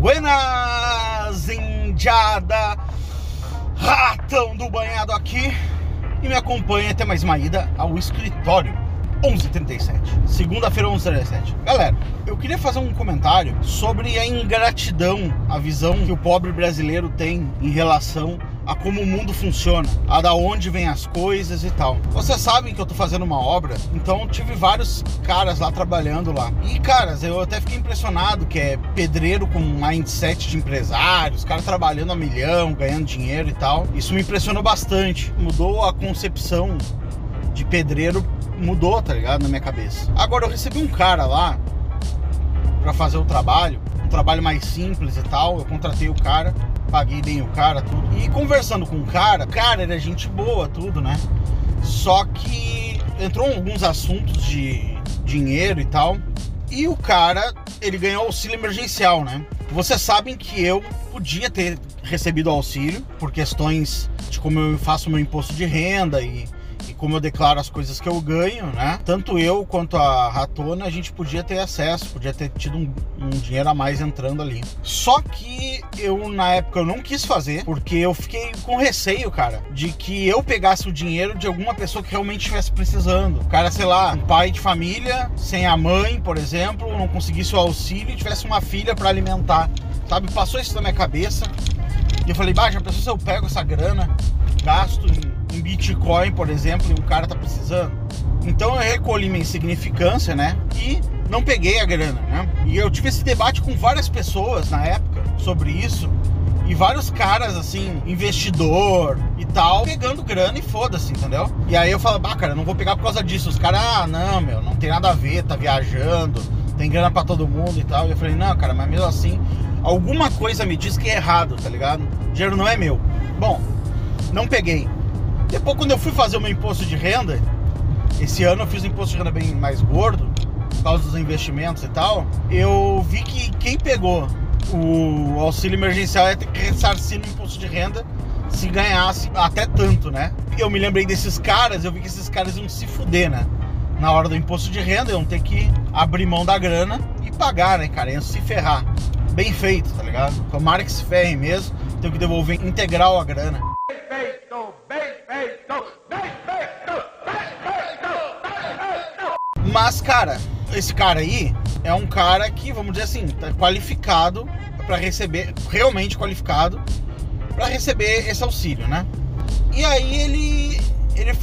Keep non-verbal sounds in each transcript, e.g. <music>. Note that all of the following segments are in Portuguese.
Buenas, indiada, ratão do banhado aqui e me acompanha até mais uma ida ao escritório. 11h37, segunda-feira 11h37. Galera, eu queria fazer um comentário sobre a ingratidão, a visão que o pobre brasileiro tem em relação a como o mundo funciona, a da onde vem as coisas e tal. Vocês sabem que eu tô fazendo uma obra, então tive vários caras lá trabalhando lá. E caras, eu até fiquei impressionado que é pedreiro com mindset de empresários, caras trabalhando a milhão, ganhando dinheiro e tal. Isso me impressionou bastante. Mudou a concepção de pedreiro, mudou, tá ligado, na minha cabeça. Agora eu recebi um cara lá para fazer o trabalho, trabalho mais simples e tal. Eu contratei o cara paguei bem o cara, tudo. E conversando com o cara, cara era gente boa, tudo, né? Só que entrou alguns assuntos de dinheiro e tal. E o cara, ele ganhou auxílio emergencial, né? Vocês sabem que eu podia ter recebido auxílio por questões de como eu faço meu imposto de renda e como eu declaro as coisas que eu ganho, né? Tanto eu quanto a Ratona, a gente podia ter acesso, podia ter tido um, um, dinheiro a mais entrando ali. Só que eu, na época, eu não quis fazer, porque eu fiquei com receio, cara, de que eu pegasse o dinheiro de alguma pessoa que realmente estivesse precisando. O cara, sei lá, um pai de família, sem a mãe, por exemplo, não conseguisse o auxílio e tivesse uma filha para alimentar. Sabe? Passou isso na minha cabeça. E eu falei, bah, já pensou se eu pego essa grana, gasto em Bitcoin, por exemplo, e um cara tá precisando. Então eu recolhi minha insignificância, né? E não peguei a grana, né? E eu tive esse debate com várias pessoas na época sobre isso. E vários caras, assim, investidor e tal, pegando grana e foda-se, entendeu? E aí eu falo, bah, cara, não vou pegar por causa disso. Os caras, ah, não, meu, não tem nada a ver, tá viajando, tem grana para todo mundo e tal. E eu falei, não, cara, mas mesmo assim, alguma coisa me diz que é errado, tá ligado? O dinheiro não é meu. Bom, não peguei. Depois, quando eu fui fazer o meu imposto de renda, esse ano eu fiz um imposto de renda bem mais gordo, por causa dos investimentos e tal, eu vi que quem pegou o auxílio emergencial que ressarcir no imposto de renda se ganhasse até tanto, né? Eu me lembrei desses caras, eu vi que esses caras iam se fuder, né? Na hora do imposto de renda, iam ter que abrir mão da grana e pagar, né, cara? Iam se ferrar. Bem feito, tá ligado? Tomara que se ferrem mesmo, tem que devolver integral a grana. Mas, cara, esse cara aí é um cara que, vamos dizer assim, tá qualificado para receber, realmente qualificado para receber esse auxílio, né? E aí ele, ele,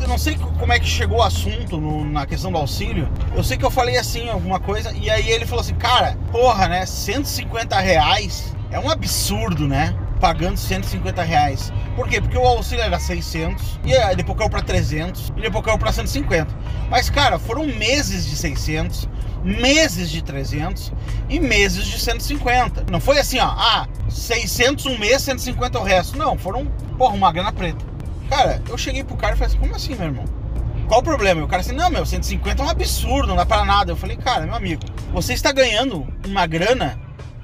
eu não sei como é que chegou o assunto no, na questão do auxílio. Eu sei que eu falei assim alguma coisa e aí ele falou assim, cara, porra, né? 150 reais é um absurdo, né? Pagando 150 reais. Por quê? Porque o auxílio era 600, e depois caiu para 300, e depois caiu para 150. Mas, cara, foram meses de 600, meses de 300 e meses de 150. Não foi assim, ó, ah, 600 um mês, 150 o resto. Não, foram, porra, uma grana preta. Cara, eu cheguei pro cara e falei assim, como assim, meu irmão? Qual o problema? E o cara assim, não, meu, 150 é um absurdo, não dá para nada. Eu falei, cara, meu amigo, você está ganhando uma grana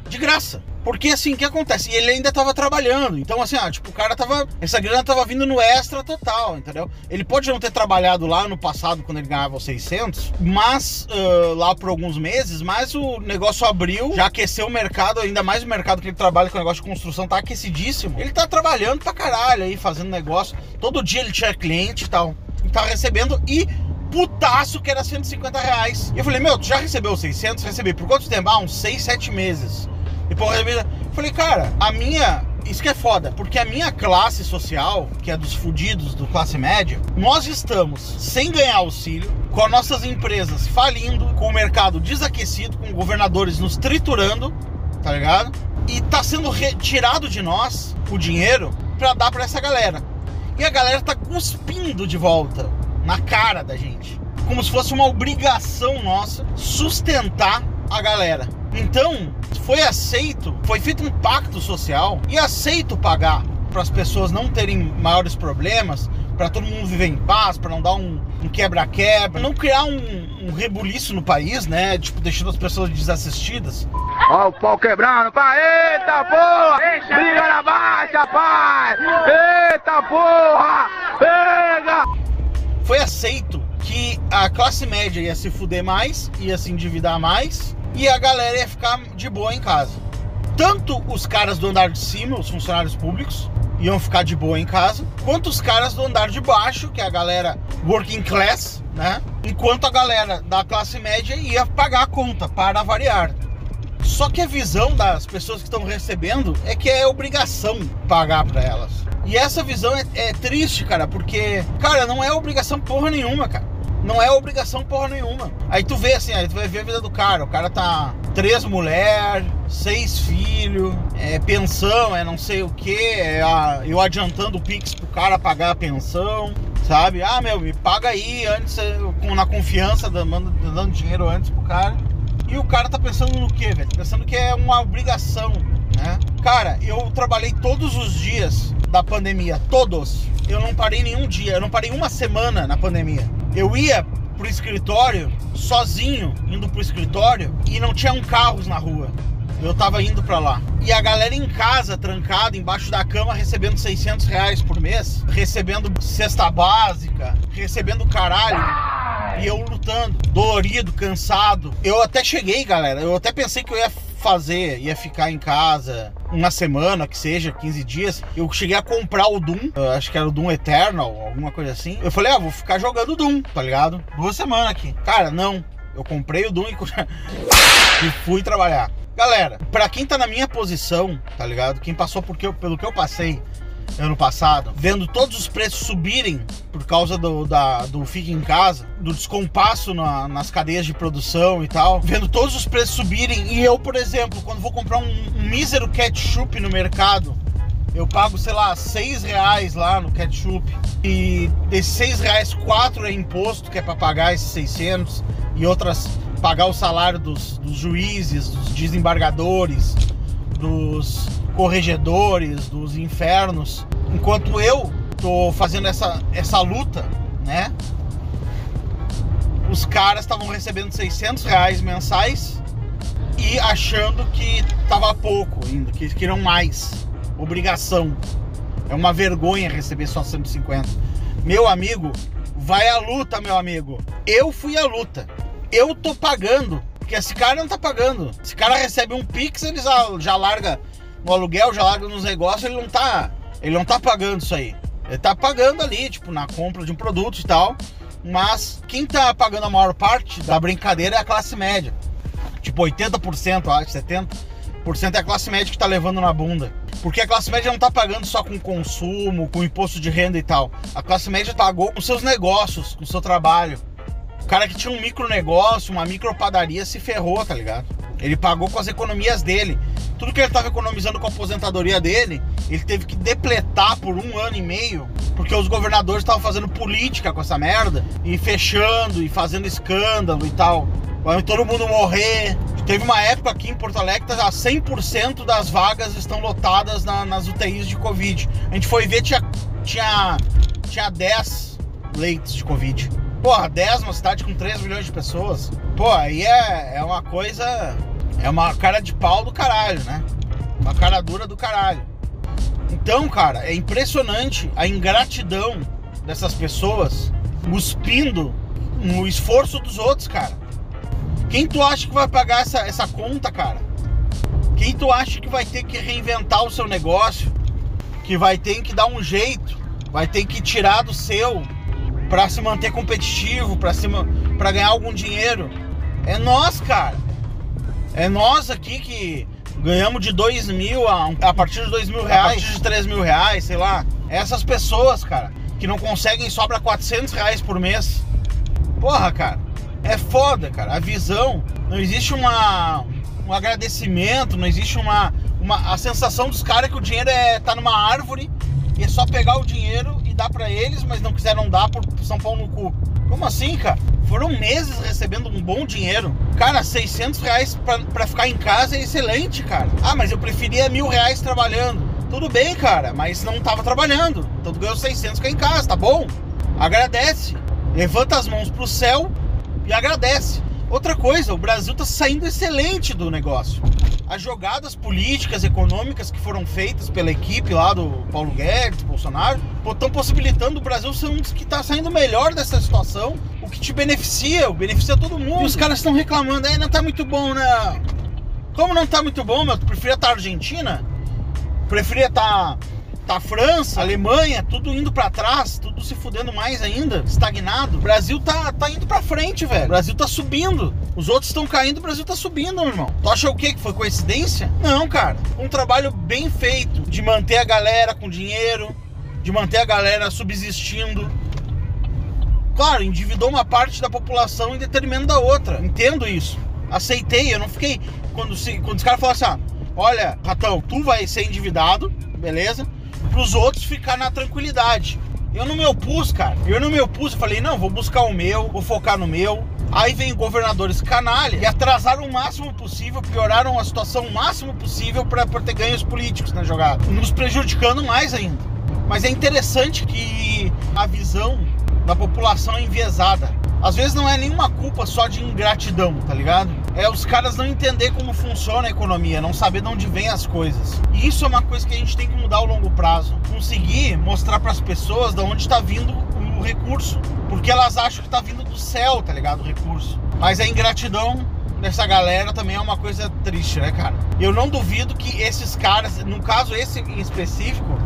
de graça. Porque assim, o que acontece? E ele ainda tava trabalhando. Então, assim, ah, tipo, o cara tava. Essa grana tava vindo no extra total, entendeu? Ele pode não ter trabalhado lá no passado, quando ele ganhava os 600, mas uh, lá por alguns meses, mas o negócio abriu, já aqueceu o mercado, ainda mais o mercado que ele trabalha com o negócio de construção, tá aquecidíssimo. Ele tá trabalhando pra caralho aí, fazendo negócio. Todo dia ele tinha cliente e tal. E tá recebendo e putaço que era 150 reais. E eu falei, meu, tu já recebeu 600? Recebi. Por quanto tempo? Ah, uns 6, 7 meses. E porra, eu falei, cara, a minha. Isso que é foda, porque a minha classe social, que é dos fudidos do classe média, nós estamos sem ganhar auxílio, com as nossas empresas falindo, com o mercado desaquecido, com governadores nos triturando, tá ligado? E tá sendo retirado de nós o dinheiro para dar para essa galera. E a galera tá cuspindo de volta na cara da gente. Como se fosse uma obrigação nossa sustentar a galera. Então, foi aceito, foi feito um pacto social e aceito pagar para as pessoas não terem maiores problemas, para todo mundo viver em paz, para não dar um, um quebra-quebra, não criar um, um, rebuliço no país, né? Tipo, deixando as pessoas desassistidas. Ó, o pau quebrando, pai! Eita porra! Briga na baixa, pai! Eita porra! Pega! Foi aceito que a classe média ia se fuder mais, ia se endividar mais, e a galera ia ficar de boa em casa. tanto os caras do andar de cima, os funcionários públicos, iam ficar de boa em casa, quanto os caras do andar de baixo, que é a galera working class, né? Enquanto a galera da classe média ia pagar a conta, para variar. Só que a visão das pessoas que estão recebendo é que é obrigação pagar para elas. E essa visão é, é, triste, cara, porque, cara, não é obrigação porra nenhuma, cara. Não é obrigação porra nenhuma. Aí tu vê assim, aí tu vai ver a vida do cara. O cara tá três mulheres, seis filhos, é pensão, é não sei o que, é a, eu adiantando o Pix pro cara pagar a pensão, sabe? Ah, meu, me paga aí antes, na confiança, dando, dando dinheiro antes pro cara. E o cara tá pensando no quê, velho? Pensando que é uma obrigação, né? Cara, eu trabalhei todos os dias da pandemia, todos. Eu não parei nenhum dia, eu não parei uma semana na pandemia. Eu ia pro escritório sozinho, indo pro escritório e não tinha um carros na rua. Eu tava indo para lá. E a galera em casa, trancada, embaixo da cama, recebendo 600 reais por mês, recebendo cesta básica, recebendo caralho. E eu lutando, dolorido, cansado. Eu até cheguei, galera. Eu até pensei que eu ia fazer, ia ficar em casa uma semana, que seja, 15 dias. Eu cheguei a comprar o Doom, acho que era o Doom Eternal, alguma coisa assim. Eu falei, ah, vou ficar jogando Doom, tá ligado? Duas semanas aqui. Cara, não. Eu comprei o Doom e, <laughs> e fui trabalhar. Galera, pra quem tá na minha posição, tá ligado? Quem passou por que eu, pelo que eu passei, ano passado, vendo todos os preços subirem por causa do, da, do fique em casa, do descompasso na, nas cadeias de produção e tal, vendo todos os preços subirem, e eu, por exemplo, quando vou comprar um, um mísero ketchup no mercado, eu pago, sei lá, seis reais lá no ketchup. E desses seis reais, quatro é imposto, que é para pagar esses 600. E outras, pagar o salário dos, dos juízes, dos desembargadores, dos corregedores, dos infernos, enquanto eu tô fazendo essa, essa luta, né? Os caras estavam recebendo 600 reais mensais e achando que tava pouco ainda, que queriam mais. Obrigação. É uma vergonha receber só 150. Meu amigo, vai à luta, meu amigo. Eu fui à luta. Eu tô pagando. Porque esse cara não tá pagando. Esse cara recebe um Pix, ele já, já larga no aluguel, já larga nos negócios, ele não tá. Ele não tá pagando isso aí. Ele tá pagando ali, tipo, na compra de um produto e tal. Mas quem tá pagando a maior parte da brincadeira é a classe média. Tipo, 80%, acho, 70% é a classe média que tá levando na bunda. Porque a classe média não tá pagando só com consumo, com imposto de renda e tal. A classe média pagou com seus negócios, com seu trabalho. O cara que tinha um micro negócio, uma micro padaria se ferrou, tá ligado? Ele pagou com as economias dele. Tudo que ele estava economizando com a aposentadoria dele, ele teve que depletar por um ano e meio, porque os governadores estavam fazendo política com essa merda, e fechando, e fazendo escândalo e tal. Vai todo mundo morrer. Teve uma época aqui em Porto Alegre que 100% das vagas estão lotadas na, nas UTIs de Covid. A gente foi ver, tinha, tinha, tinha 10 leitos de Covid. Porra, 10 numa cidade com 3 milhões de pessoas. Pô, aí é, é uma coisa é uma cara de pau do caralho, né? Uma cara dura do caralho. Então, cara, é impressionante a ingratidão dessas pessoas cuspindo no esforço dos outros, cara. Quem tu acha que vai pagar essa, essa conta, cara? Quem tu acha que vai ter que reinventar o seu negócio? Que vai ter que dar um jeito, vai ter que tirar do seu para se manter competitivo, para ganhar algum dinheiro? É nós, cara. É nós aqui que ganhamos de 2 mil a, a partir de 2 mil reais, a partir de 3 mil reais, sei lá. Essas pessoas, cara, que não conseguem sobra 400 reais por mês. Porra, cara, é foda, cara. A visão, não existe uma, um agradecimento, não existe uma, uma a sensação dos caras que o dinheiro é tá numa árvore e é só pegar o dinheiro e dar para eles, mas não quiseram dar por São Paulo no cu. Como assim, cara? Foram meses recebendo um bom dinheiro. Cara, 600 reais pra, pra ficar em casa é excelente, cara. Ah, mas eu preferia mil reais trabalhando. Tudo bem, cara, mas não tava trabalhando. Então tu ganhou 600 ficar em casa, tá bom? Agradece. Levanta as mãos pro céu e agradece. Outra coisa, o Brasil tá saindo excelente do negócio as jogadas políticas, econômicas que foram feitas pela equipe lá do Paulo Guedes, Bolsonaro, estão possibilitando o Brasil ser um dos que está saindo melhor dessa situação, o que te beneficia, beneficia todo mundo. E os caras estão reclamando, aí não tá muito bom, não. Como não tá muito bom, meu, tu preferia estar tá Argentina? Preferia estar tá, tá França, Alemanha, tudo indo para trás, tudo se fudendo mais ainda, estagnado. O Brasil tá, tá indo para frente, velho. O Brasil tá subindo. Os outros estão caindo, o Brasil tá subindo, meu irmão. Tu acha o quê? Que foi coincidência? Não, cara. Um trabalho bem feito de manter a galera com dinheiro, de manter a galera subsistindo. Claro, endividou uma parte da população em detrimento da outra. Entendo isso. Aceitei, eu não fiquei. Quando, se, quando os caras falaram assim, ah, olha, Ratão, tu vai ser endividado, beleza? Para os outros ficar na tranquilidade. Eu não me opus, cara. Eu não me opus. Eu falei, não, vou buscar o meu, vou focar no meu. Aí vem governadores canalha e atrasaram o máximo possível, pioraram a situação o máximo possível para ter ganhos políticos na jogada, nos prejudicando mais ainda. Mas é interessante que a visão da população é enviesada. Às vezes não é nenhuma culpa só de ingratidão, tá ligado? É os caras não entender como funciona a economia, não saber de onde vem as coisas. E isso é uma coisa que a gente tem que mudar ao longo prazo. Conseguir mostrar para as pessoas de onde está vindo o recurso. Porque elas acham que está vindo do céu, tá ligado? O recurso. Mas a ingratidão dessa galera também é uma coisa triste, né, cara? Eu não duvido que esses caras, no caso esse em específico,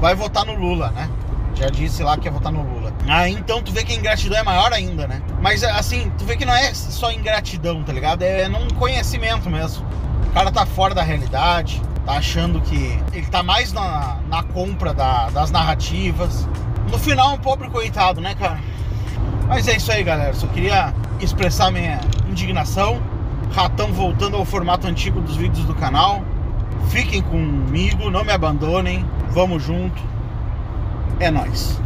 vai votar no Lula, né? Já disse lá que ia votar no Lula. Ah, então tu vê que a ingratidão é maior ainda, né? Mas assim, tu vê que não é só ingratidão, tá ligado? É num conhecimento mesmo. O cara tá fora da realidade, tá achando que ele tá mais na, na compra da, das narrativas. No final, um pobre coitado, né, cara? Mas é isso aí, galera. Só queria expressar minha indignação. Ratão voltando ao formato antigo dos vídeos do canal. Fiquem comigo, não me abandonem. Vamos junto. É nós.